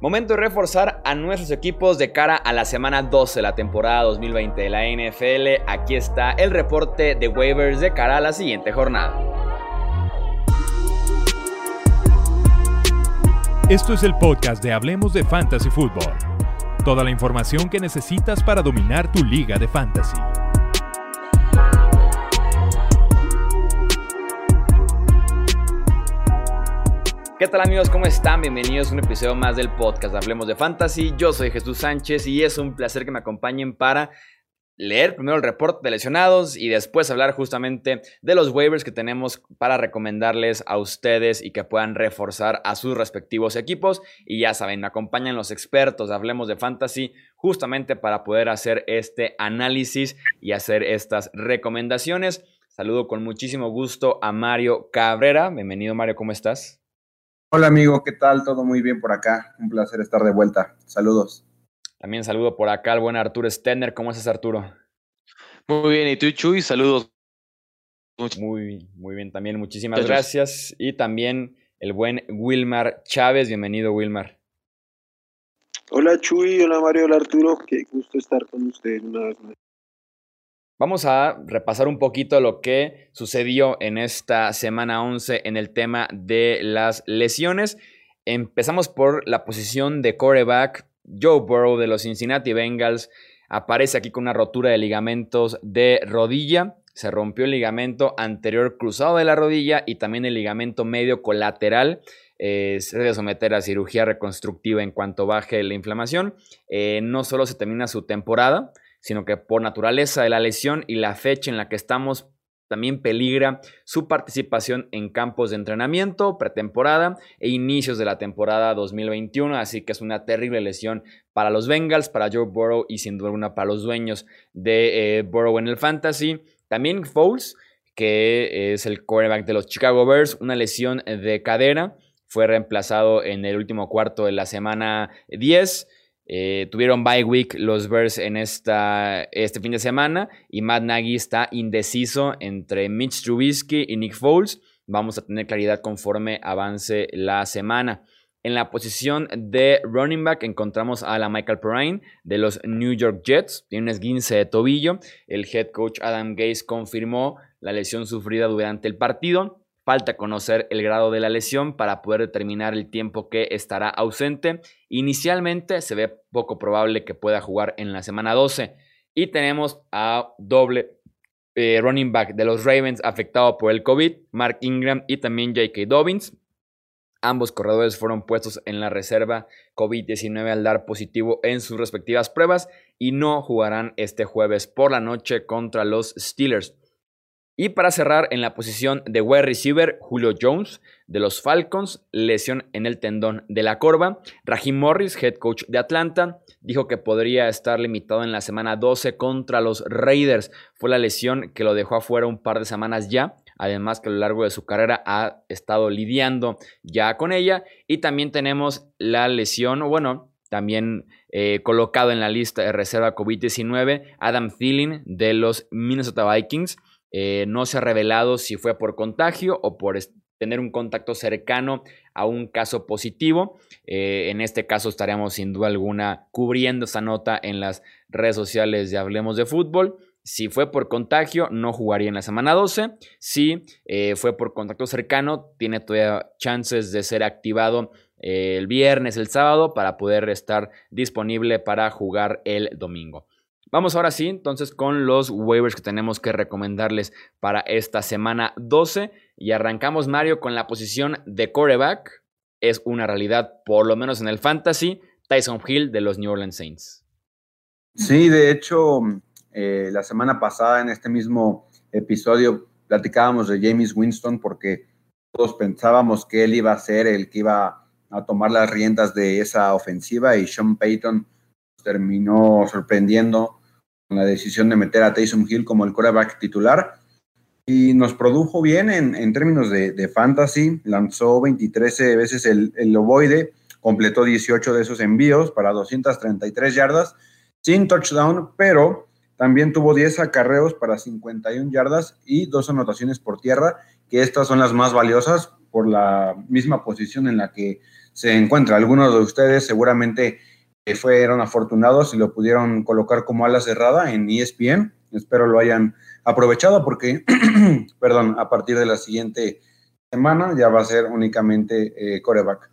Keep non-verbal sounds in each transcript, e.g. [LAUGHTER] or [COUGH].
Momento de reforzar a nuestros equipos de cara a la semana 12 de la temporada 2020 de la NFL. Aquí está el reporte de waivers de cara a la siguiente jornada. Esto es el podcast de Hablemos de Fantasy Football. Toda la información que necesitas para dominar tu liga de fantasy. ¿Qué tal amigos? ¿Cómo están? Bienvenidos a un episodio más del podcast Hablemos de Fantasy. Yo soy Jesús Sánchez y es un placer que me acompañen para leer primero el reporte de lesionados y después hablar justamente de los waivers que tenemos para recomendarles a ustedes y que puedan reforzar a sus respectivos equipos. Y ya saben, me acompañan los expertos, hablemos de fantasy, justamente para poder hacer este análisis y hacer estas recomendaciones. Saludo con muchísimo gusto a Mario Cabrera. Bienvenido Mario, ¿cómo estás? Hola amigo, ¿qué tal? Todo muy bien por acá. Un placer estar de vuelta. Saludos. También saludo por acá al buen Arturo Stenner. ¿Cómo estás, Arturo? Muy bien, ¿y tú, Chuy? Saludos. Muy, muy bien, también muchísimas gracias. Y también el buen Wilmar Chávez. Bienvenido, Wilmar. Hola, Chuy. Hola, Mario. Hola, Arturo. Qué gusto estar con ustedes una vez más. Vamos a repasar un poquito lo que sucedió en esta semana 11 en el tema de las lesiones. Empezamos por la posición de coreback. Joe Burrow de los Cincinnati Bengals aparece aquí con una rotura de ligamentos de rodilla. Se rompió el ligamento anterior cruzado de la rodilla y también el ligamento medio colateral. Eh, se debe someter a cirugía reconstructiva en cuanto baje la inflamación. Eh, no solo se termina su temporada, sino que por naturaleza de la lesión y la fecha en la que estamos también peligra su participación en campos de entrenamiento, pretemporada e inicios de la temporada 2021. Así que es una terrible lesión para los Bengals, para Joe Burrow y sin duda alguna para los dueños de eh, Burrow en el Fantasy. También Foles, que es el quarterback de los Chicago Bears, una lesión de cadera. Fue reemplazado en el último cuarto de la semana 10. Eh, tuvieron bye week los Bears en esta, este fin de semana y Matt Nagy está indeciso entre Mitch Trubisky y Nick Foles. Vamos a tener claridad conforme avance la semana. En la posición de running back encontramos a la Michael Perrine de los New York Jets. Tiene un esguince de tobillo. El head coach Adam Gase confirmó la lesión sufrida durante el partido. Falta conocer el grado de la lesión para poder determinar el tiempo que estará ausente. Inicialmente se ve poco probable que pueda jugar en la semana 12. Y tenemos a doble eh, running back de los Ravens afectado por el COVID, Mark Ingram y también J.K. Dobbins. Ambos corredores fueron puestos en la reserva COVID-19 al dar positivo en sus respectivas pruebas y no jugarán este jueves por la noche contra los Steelers. Y para cerrar, en la posición de wide receiver, Julio Jones de los Falcons, lesión en el tendón de la corva. Raheem Morris, head coach de Atlanta, dijo que podría estar limitado en la semana 12 contra los Raiders. Fue la lesión que lo dejó afuera un par de semanas ya. Además que a lo largo de su carrera ha estado lidiando ya con ella. Y también tenemos la lesión, bueno, también eh, colocado en la lista de reserva COVID-19, Adam Thielen de los Minnesota Vikings. Eh, no se ha revelado si fue por contagio o por tener un contacto cercano a un caso positivo. Eh, en este caso estaremos sin duda alguna cubriendo esta nota en las redes sociales de Hablemos de Fútbol. Si fue por contagio, no jugaría en la semana 12. Si eh, fue por contacto cercano, tiene todavía chances de ser activado el viernes, el sábado, para poder estar disponible para jugar el domingo. Vamos ahora sí, entonces, con los waivers que tenemos que recomendarles para esta semana 12. Y arrancamos, Mario, con la posición de coreback. Es una realidad, por lo menos en el fantasy, Tyson Hill de los New Orleans Saints. Sí, de hecho, eh, la semana pasada en este mismo episodio platicábamos de James Winston porque todos pensábamos que él iba a ser el que iba a tomar las riendas de esa ofensiva y Sean Payton terminó sorprendiendo la decisión de meter a Taysom Hill como el quarterback titular. Y nos produjo bien en, términos de, fantasy. Lanzó 23 veces el, el ovoide, completó 18 de esos envíos para 233 yardas, sin touchdown, pero también tuvo 10 acarreos para 51 yardas y dos anotaciones por tierra, que estas son las más valiosas por la misma posición en la que se encuentra. Algunos de ustedes seguramente fueron afortunados y lo pudieron colocar como ala cerrada en ESPN. Espero lo hayan aprovechado porque, [CLEARS THROAT] perdón, a partir de la siguiente semana ya va a ser únicamente eh, coreback.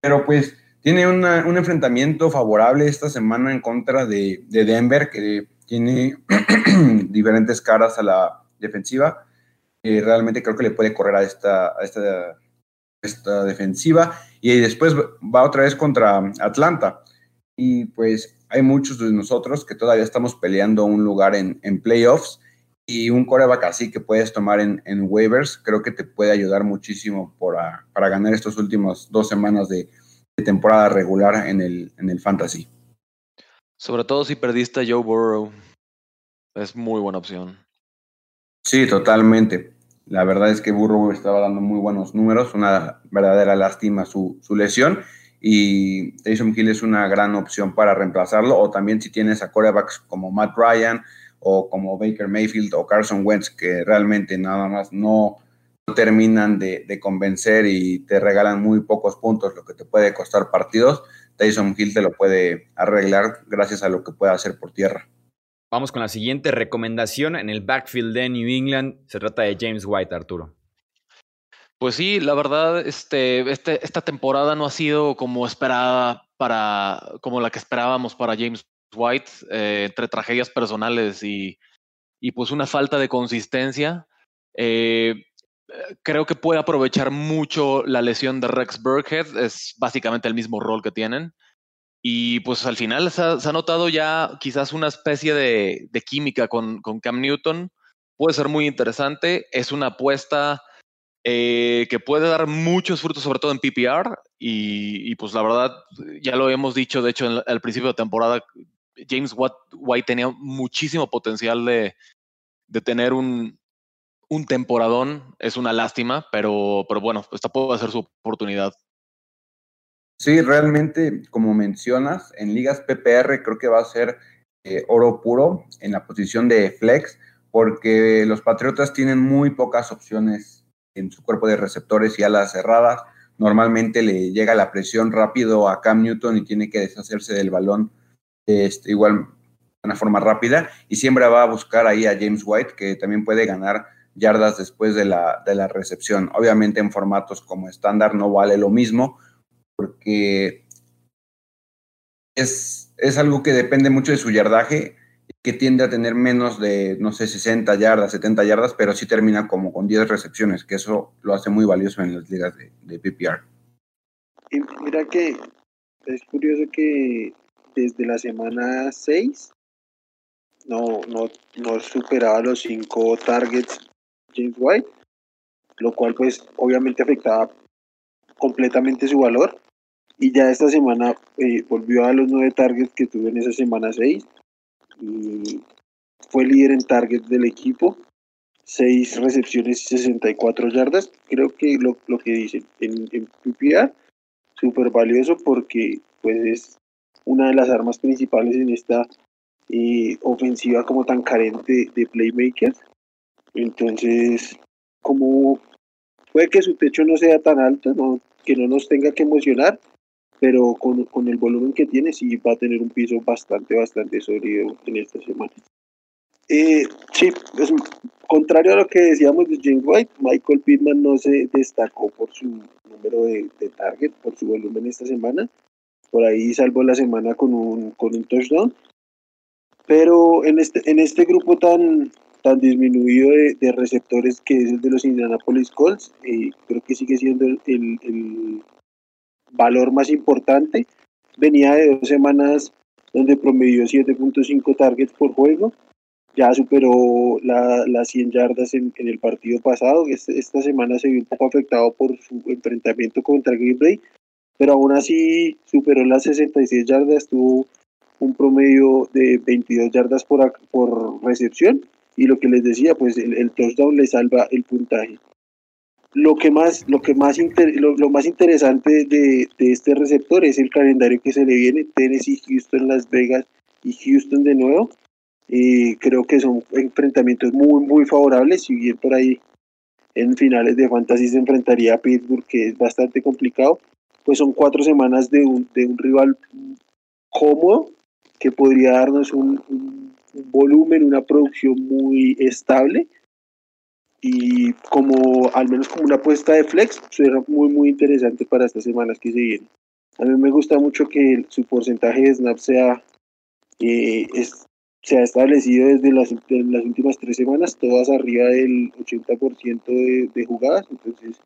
Pero pues tiene un enfrentamiento favorable esta semana en contra de, Denver, que tiene [CLEARS THROAT] diferentes caras a la defensiva. realmente creo que le puede correr a esta, a esta, esta defensiva. Y después va otra vez contra Atlanta. Y pues hay muchos de nosotros que todavía estamos peleando un lugar en, en playoffs y un coreback así que puedes tomar en, en waivers, creo que te puede ayudar muchísimo para ganar estas últimas dos semanas de, temporada regular en el, en el fantasy. Sobre todo si perdiste a Joe Burrow. Es muy buena opción. Sí, totalmente. La verdad es que Burrow estaba dando muy buenos números, una verdadera lástima su, su lesión y Taysom Hill es una gran opción para reemplazarlo o también si tienes a corebacks como Matt Ryan, o como Baker Mayfield o Carson Wentz, que realmente nada más no terminan de, convencer y te regalan muy pocos puntos, lo que te puede costar partidos, Tyson Hill te lo puede arreglar gracias a lo que puede hacer por tierra. Vamos con la siguiente recomendación en el backfield de New England. Se trata de James White, Arturo. Pues sí, la verdad, este, este, esta temporada no ha sido como esperada para, como la que esperábamos para James White eh, entre tragedias personales y, pues una falta de consistencia. Eh, creo que puede aprovechar mucho la lesión de Rex Burkhead, es básicamente el mismo rol que tienen. Y pues al final se ha, notado ya quizás una especie de, química con, Cam Newton. Puede ser muy interesante. Es una apuesta eh, que puede dar muchos frutos, sobre todo en PPR. Y, pues la verdad, ya lo hemos dicho, de hecho, al principio de temporada, James White tenía muchísimo potencial de, tener un, un, temporadón. Es una lástima, pero, pero bueno, esta puede ser su oportunidad. Sí, realmente, como mencionas, en ligas PPR creo que va a ser eh, oro puro en la posición de flex, porque los Patriotas tienen muy pocas opciones en su cuerpo de receptores y alas cerradas. Normalmente le llega la presión rápido a Cam Newton y tiene que deshacerse del balón este, igual de una forma rápida, y siempre va a buscar ahí a James White, que también puede ganar yardas después de la, de la recepción. Obviamente en formatos como estándar no vale lo mismo, porque es, es algo que depende mucho de su yardaje, que tiende a tener menos de, no sé, 60 yardas, 70 yardas, pero sí termina como con 10 recepciones, que eso lo hace muy valioso en las ligas de, de PPR. Y mira que es curioso que desde la semana 6 no, no, no superaba los 5 targets James White, lo cual pues obviamente afectaba completamente su valor. Y ya esta semana eh, volvió a los 9 targets que tuvo en esa semana 6 y fue líder en targets del equipo. 6 recepciones y 64 yardas. Creo que lo, que dicen en, en PPR, súper valioso porque pues es una de las armas principales en esta eh, ofensiva como tan carente de playmakers. Entonces, como puede que su techo no sea tan alto, que no nos tenga que emocionar, pero con, con, el volumen que tiene sí va a tener un piso bastante, bastante sólido en esta semana. Eh, sí, pues, contrario a lo que decíamos de James White, Michael Pittman no se destacó por su número de, de target, por su volumen esta semana, por ahí salvó la semana con un, con un touchdown. Pero en este, en este grupo tan, tan disminuido de, receptores que es el de los Indianapolis Colts, eh, creo que sigue siendo el, valor más importante. Venía de dos semanas donde promedió 7.5 targets por juego. Ya superó las la 100 yardas en, el partido pasado. Esta semana se vio un poco afectado por su enfrentamiento contra Green Bay, pero aún así superó las 66 yardas, tuvo un promedio de 22 yardas por, por recepción y lo que les decía, pues el, touchdown le salva el puntaje. Lo que más, lo que más, lo, más interesante de, de, este receptor es el calendario que se le viene, Tennessee, Houston, Las Vegas y Houston de nuevo. Y creo que son enfrentamientos muy, muy favorables, si bien por ahí en finales de fantasy se enfrentaría a Pittsburgh, que es bastante complicado, pues son cuatro semanas de un, de un rival cómodo que podría darnos un, volumen, una producción muy estable y como al menos como una apuesta de flex será muy muy interesante para estas semanas que se vienen. A mí me gusta mucho que su porcentaje de snap sea eh, es, se ha establecido desde las, las, últimas tres semanas, todas arriba del 80% de, de, jugadas. Entonces,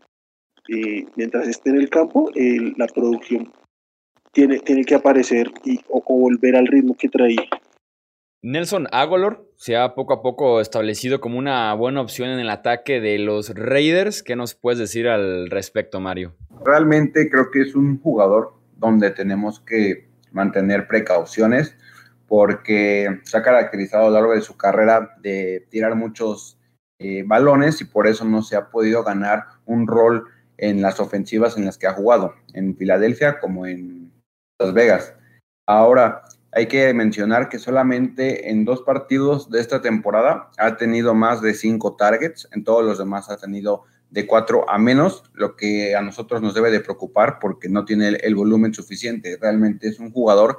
eh, mientras esté en el campo, eh, la producción tiene, tiene que aparecer y, o, o, volver al ritmo que traía. Nelson Agolor se ha poco a poco establecido como una buena opción en el ataque de los Raiders. ¿Qué nos puedes decir al respecto, Mario? Realmente creo que es un jugador donde tenemos que mantener precauciones porque se ha caracterizado a lo largo de su carrera de tirar muchos eh, balones y por eso no se ha podido ganar un rol en las ofensivas en las que ha jugado, en Filadelfia como en Las Vegas. Ahora, hay que mencionar que solamente en dos partidos de esta temporada ha tenido más de cinco targets, en todos los demás ha tenido de cuatro a menos, lo que a nosotros nos debe de preocupar porque no tiene el, volumen suficiente. Realmente es un jugador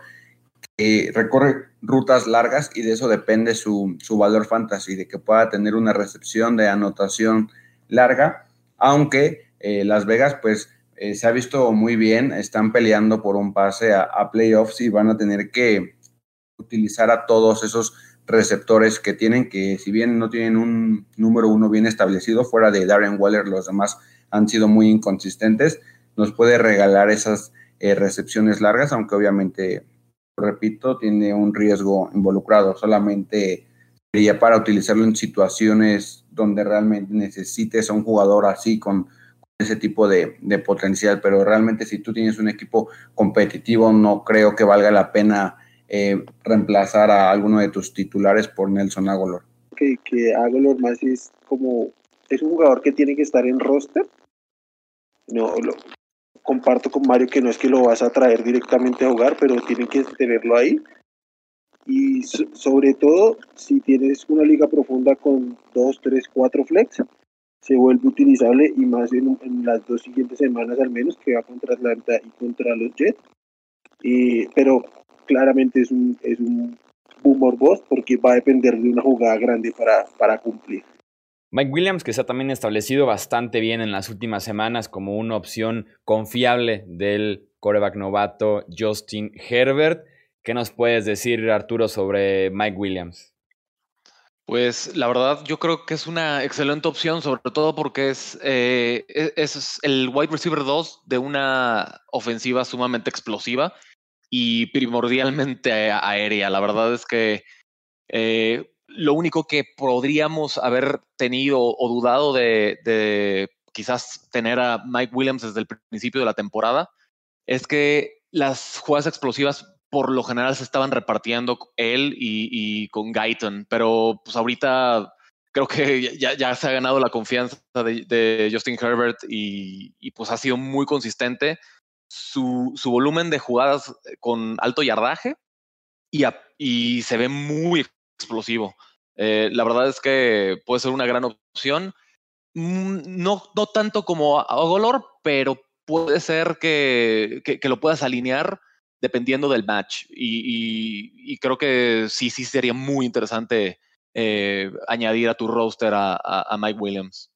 recorre rutas largas y de eso depende su, su, valor fantasy, de que pueda tener una recepción de anotación larga, aunque eh, Las Vegas pues eh, se ha visto muy bien, están peleando por un pase a, playoffs y van a tener que utilizar a todos esos receptores que tienen, que si bien no tienen un número uno bien establecido, fuera de Darren Waller, los demás han sido muy inconsistentes, nos puede regalar esas eh, recepciones largas, aunque obviamente repito, tiene un riesgo involucrado. Solamente sería para utilizarlo en situaciones donde realmente necesites a un jugador así con, ese tipo de, de, potencial. Pero realmente si tú tienes un equipo competitivo, no creo que valga la pena eh, reemplazar a alguno de tus titulares por Nelson Agolor. Que, que Agolor más es como, es un jugador que tiene que estar en roster. No, lo, comparto con Mario que no es que lo vas a traer directamente a jugar, pero tienen que tenerlo ahí. Y sobre todo, si tienes una liga profunda con 2, 3, 4 flex, se vuelve utilizable y más en, en, las dos siguientes semanas al menos, que va contra Atlanta y contra los Jets. Y, pero claramente es un, es un boomer boss porque va a depender de una jugada grande para, para cumplir. Mike Williams, que se ha también establecido bastante bien en las últimas semanas como una opción confiable del coreback novato Justin Herbert. ¿Qué nos puedes decir, Arturo, sobre Mike Williams? Pues la verdad, yo creo que es una excelente opción, sobre todo porque es, eh, e-, es el wide receiver 2 de una ofensiva sumamente explosiva y primordialmente aérea. La verdad es que eh, lo único que podríamos haber tenido o dudado de, quizás tener a Mike Williams desde el principio de la temporada es que las jugadas explosivas por lo general se estaban repartiendo él y, con Guyton, pero pues ahorita creo que ya, se ha ganado la confianza de, Justin Herbert y, pues ha sido muy consistente. Su, volumen de jugadas con alto yardaje y, se ve muy explosivo. Eh, la verdad es que puede ser una gran opción. Mm, no, tanto como a Golor, pero puede ser que, lo puedas alinear dependiendo del match. Y, creo que sí, sí sería muy interesante eh, añadir a tu roster a, Mike Williams.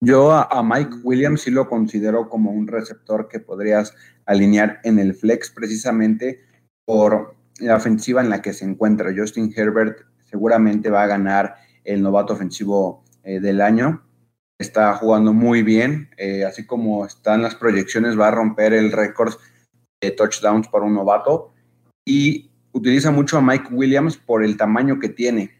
Yo a, a, Mike Williams sí lo considero como un receptor que podrías alinear en el flex precisamente por la ofensiva en la que se encuentra. Justin Herbert seguramente va a ganar el novato ofensivo eh, del año. Está jugando muy bien, eh, así como están las proyecciones, va a romper el récord touchdowns para un novato y utiliza mucho a Mike Williams por el tamaño que tiene.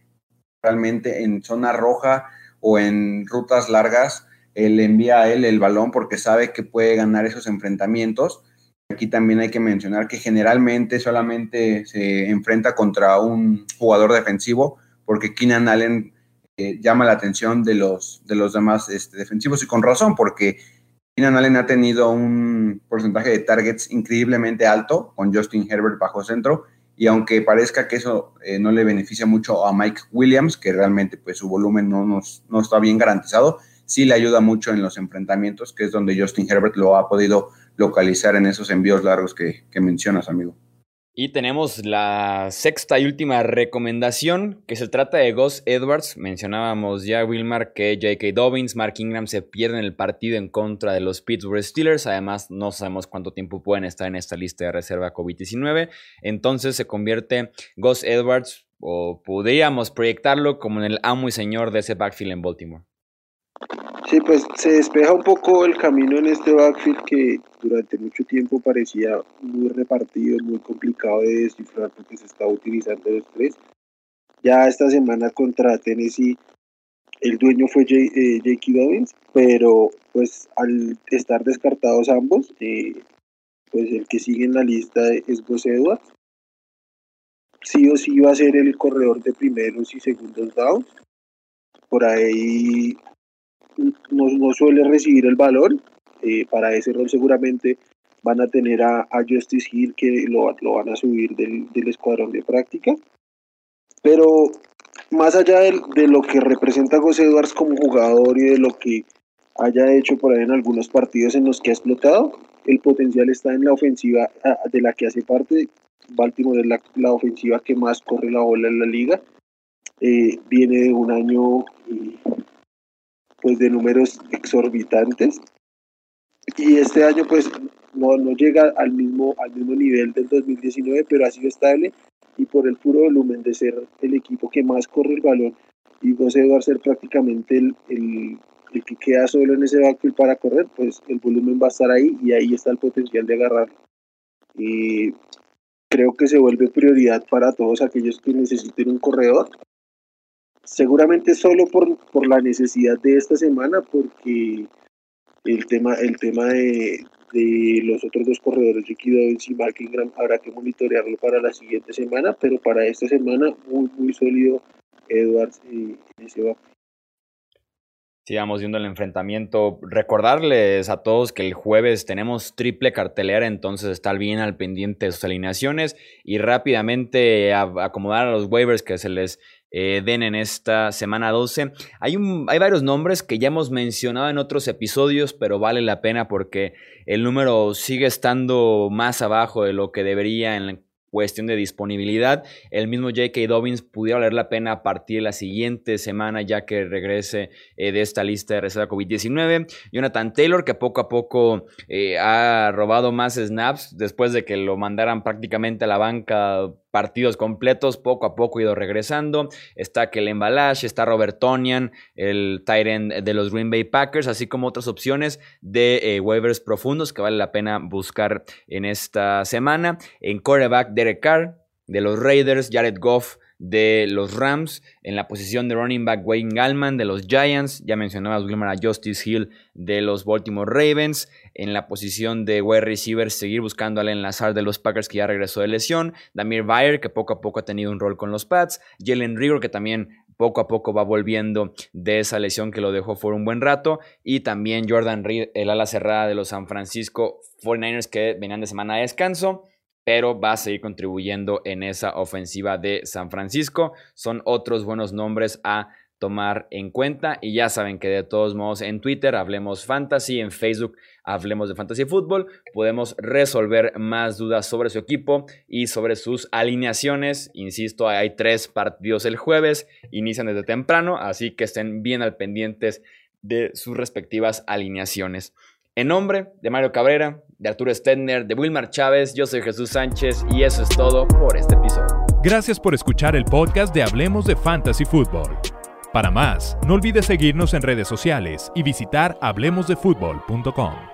Realmente en zona roja o en rutas largas, él envía a él el balón porque sabe que puede ganar esos enfrentamientos Aquí también hay que mencionar que generalmente solamente se enfrenta contra un jugador defensivo, porque Keenan Allen eh, llama la atención de los, de los demás este, defensivos y con razón, porque Keenan Allen ha tenido un porcentaje de targets increíblemente alto con Justin Herbert bajo centro. Y aunque parezca que eso eh, no le beneficia mucho a Mike Williams, que realmente pues su volumen no, nos, no está bien garantizado, sí le ayuda mucho en los enfrentamientos, que es donde Justin Herbert lo ha podido localizar en esos envíos largos que, que mencionas, amigo. Y tenemos la sexta y última recomendación, que se trata de Gus Edwards. Mencionábamos ya, Wilmar, que J.K. Dobbins, Mark Ingram se pierden el partido en contra de los Pittsburgh Steelers. Además, no sabemos cuánto tiempo pueden estar en esta lista de reserva COVID-19. Entonces se convierte Gus Edwards, o podríamos proyectarlo como en el amo y señor de ese backfield en Baltimore. Sí, pues se despeja un poco el camino en este backfield que durante mucho tiempo parecía muy repartido, muy complicado de descifrar porque se estaba utilizando los tres. Ya esta semana contra Tennessee el dueño fue eh, J.K. Dobbins, pero pues al estar descartados ambos, eh, pues el que sigue en la lista es Gus Edwards. Sí o sí va a ser el corredor de primeros y segundos downs. Por ahí no, suele recibir el valor. Eh, para ese rol seguramente van a tener a, Justice Hill que lo, lo, van a subir del, escuadrón de práctica. Pero más allá de, lo que representa José Edwards como jugador y de lo que haya hecho por ahí en algunos partidos en los que ha explotado, el potencial está en la ofensiva de la que hace parte. Baltimore es la, ofensiva que más corre la bola en la liga. Eh, viene de un año eh, pues de números exorbitantes. Y este año pues no, no llega al mismo, al mismo nivel del 2019 pero ha sido estable. Y por el puro volumen de ser el equipo que más corre el balón y José a ser prácticamente el, el, que queda solo en ese backfield para correr, pues el volumen va a estar ahí y ahí está el potencial de agarrar. Y creo que se vuelve prioridad para todos aquellos que necesiten un corredor seguramente solo por, por la necesidad de esta semana, porque el tema, el tema de, de los otros dos corredores, Dobbins y Mark Ingram, habrá que monitorearlo para la siguiente semana, pero para esta semana muy, muy sólido Edwards y ese Sigamos viendo el enfrentamiento. Recordarles a todos que el jueves tenemos triple cartelera, entonces estar bien al pendiente de sus alineaciones y rápidamente acomodar a los waivers que se les eh, den en esta semana 12. Hay, hay varios nombres que ya hemos mencionado en otros episodios, pero vale la pena porque el número sigue estando más abajo de lo que debería en cuestión de disponibilidad. El mismo J.K. Dobbins pudiera valer la pena a partir de la siguiente semana ya que regrese eh, de esta lista de reserva COVID-19. Jonathan Taylor que poco a poco eh, ha robado más snaps después de que lo mandaran prácticamente a la banca partidos completos, poco a poco ha ido regresando. Está Kellen Balash, está Robert Tonian, el Tyrant de los Green Bay Packers, así como otras opciones de eh, waivers profundos que vale la pena buscar en esta semana. En quarterback, Derek Carr de los Raiders, Jared Goff de los Rams, en la posición de running back Wayne Gallman de los Giants, ya mencionabas Wilmer a Justice Hill de los Baltimore Ravens, en la posición de wide receiver seguir buscando al enlazar de los Packers que ya regresó de lesión, Damir Bayer que poco a poco ha tenido un rol con los Pats, Jalen Rigor que también poco a poco va volviendo de esa lesión que lo dejó por un buen rato. Y también Jordan Reed, el ala cerrada de los San Francisco 49ers que venían de semana de descanso pero va a seguir contribuyendo en esa ofensiva de San Francisco. Son otros buenos nombres a tomar en cuenta y ya saben que de todos modos en Twitter hablemos fantasy, en Facebook hablemos de fantasy fútbol, podemos resolver más dudas sobre su equipo y sobre sus alineaciones. Insisto, hay tres partidos el jueves, inician desde temprano, así que estén bien al pendientes de sus respectivas alineaciones. En nombre de Mario Cabrera, de Arturo Stedner, de Wilmar Chávez, yo soy Jesús Sánchez y eso es todo por este episodio. Gracias por escuchar el podcast de Hablemos de Fantasy Football. Para más, no olvides seguirnos en redes sociales y visitar hablemosdefutbol.com.